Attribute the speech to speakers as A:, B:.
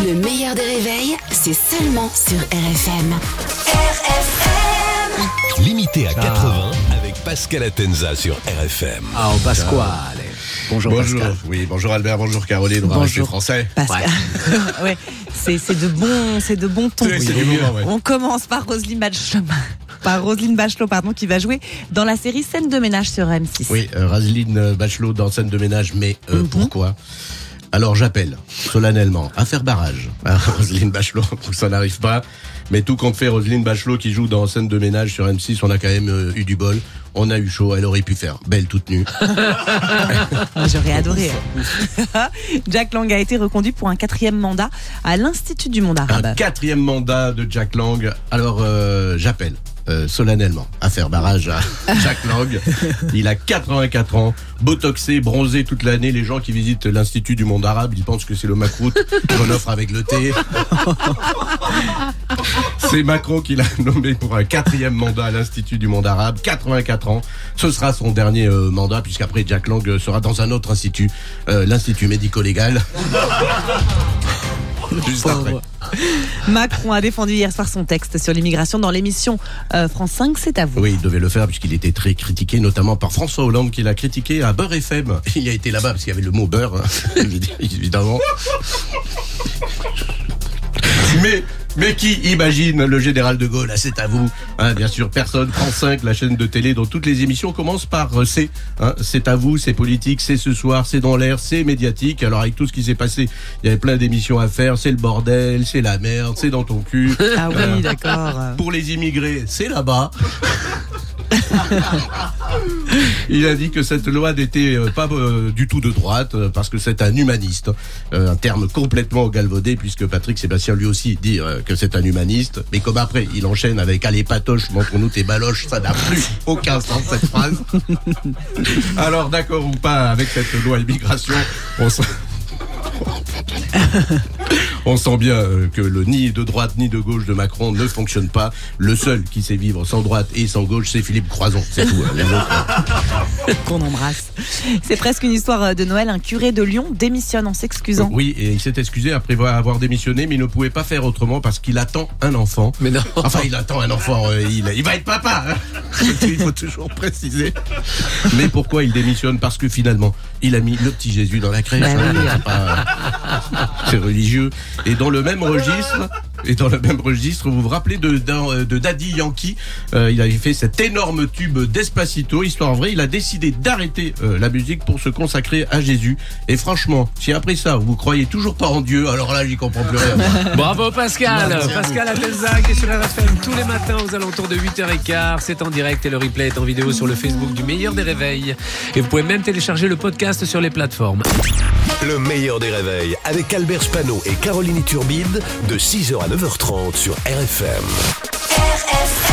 A: Le meilleur des réveils, c'est seulement sur RFM. RFM
B: Limité à 80 avec Pascal Atenza sur RFM.
C: Ah, au Pasquale. Bonjour,
D: Bonjour,
C: Pascal.
D: oui, bonjour Albert, bonjour Caroline, on va rester
E: Bonjour.
D: français.
E: Pascal. ouais, c'est c'est de bon, c'est de bon ton.
D: Moment, ouais.
E: On commence par Roselyne Bachelot, par Roselyne Bachelot, pardon, qui va jouer dans la série Scène de ménage sur M6.
D: Oui, euh, Roselyne Bachelot dans scène de ménage, mais euh, pourquoi? Alors j'appelle solennellement à faire barrage à Roselyne Bachelot pour que ça n'arrive pas. Mais tout compte fait, Roselyne Bachelot qui joue dans scène de ménage sur M6, on a quand même euh, eu du bol. On a eu chaud, elle aurait pu faire belle toute nue.
E: J'aurais adoré. Jack Lang a été reconduit pour un quatrième mandat à l'Institut du monde
D: Un
E: arabe.
D: quatrième mandat de Jack Lang. Alors euh, j'appelle euh, solennellement à faire barrage à Jack Lang. Il a 84 ans, botoxé, bronzé toute l'année. Les gens qui visitent l'Institut du monde arabe, ils pensent que c'est le macroute qu'on offre avec le thé. C'est Macron qui l'a nommé pour un quatrième mandat à l'Institut du monde arabe. 84 ans. Ce sera son dernier euh, mandat puisqu'après Jack Lang euh, sera dans un autre institut, euh, l'Institut médico-légal. Juste après.
E: Macron a défendu hier soir son texte sur l'immigration dans l'émission euh, France 5, c'est à vous.
D: Oui, il devait le faire puisqu'il était très critiqué, notamment par François Hollande qui l'a critiqué à Beurre FM. Il a été là-bas parce qu'il y avait le mot beurre, hein, évidemment. Mais, mais qui imagine le général de Gaulle? Ah, C'est à vous. Hein, bien sûr, personne. France 5, la chaîne de télé dont toutes les émissions commencent par euh, c'est. Hein, c'est à vous, c'est politique, c'est ce soir, c'est dans l'air, c'est médiatique. Alors avec tout ce qui s'est passé, il y avait plein d'émissions à faire. C'est le bordel, c'est la merde, c'est dans ton cul.
E: Ah oui, d'accord.
D: Pour les immigrés, c'est là-bas. Il a dit que cette loi n'était euh, pas euh, du tout de droite euh, parce que c'est un humaniste, Euh, un terme complètement galvaudé puisque Patrick Sébastien lui aussi dit que c'est un humaniste. Mais comme après il enchaîne avec allez patoche, montre-nous tes baloches, ça n'a plus aucun sens cette phrase. Alors d'accord ou pas avec cette loi immigration, on. On sent bien euh, que le ni de droite ni de gauche de Macron ne fonctionne pas. Le seul qui sait vivre sans droite et sans gauche, c'est Philippe Croison. C'est tout. hein. Les autres,
E: qu'on embrasse. C'est presque une histoire de Noël. Un curé de Lyon démissionne en s'excusant.
D: Oui, et il s'est excusé après avoir démissionné, mais il ne pouvait pas faire autrement parce qu'il attend un enfant.
C: Mais non.
D: Enfin, il attend un enfant, euh, il, il va être papa. hein. il faut toujours préciser. Mais pourquoi il démissionne? Parce que finalement, il a mis le petit Jésus dans la crèche.
E: Bah
D: hein.
E: oui.
D: C'est pas- C'est religieux. Et dans le même registre, et dans le même registre, vous vous rappelez de, d'un- de Daddy Yankee Euh, Il avait fait cet énorme tube Despacito. Histoire vraie, il a décidé d'arrêter euh, la musique pour se consacrer à Jésus. Et franchement, si après ça, vous croyez toujours pas en Dieu, alors là, j'y comprends plus rien.
C: Bravo Pascal
D: Merci.
C: Pascal Atenza qui est sur la RFM tous les matins aux alentours de 8h15. C'est en direct et le replay est en vidéo sur le Facebook du meilleur des réveils. Et vous pouvez même télécharger le podcast sur les plateformes.
B: Le meilleur des réveils avec Albert Spano et Caroline Turbide de 6h à 9h30 sur RFM.
A: RFM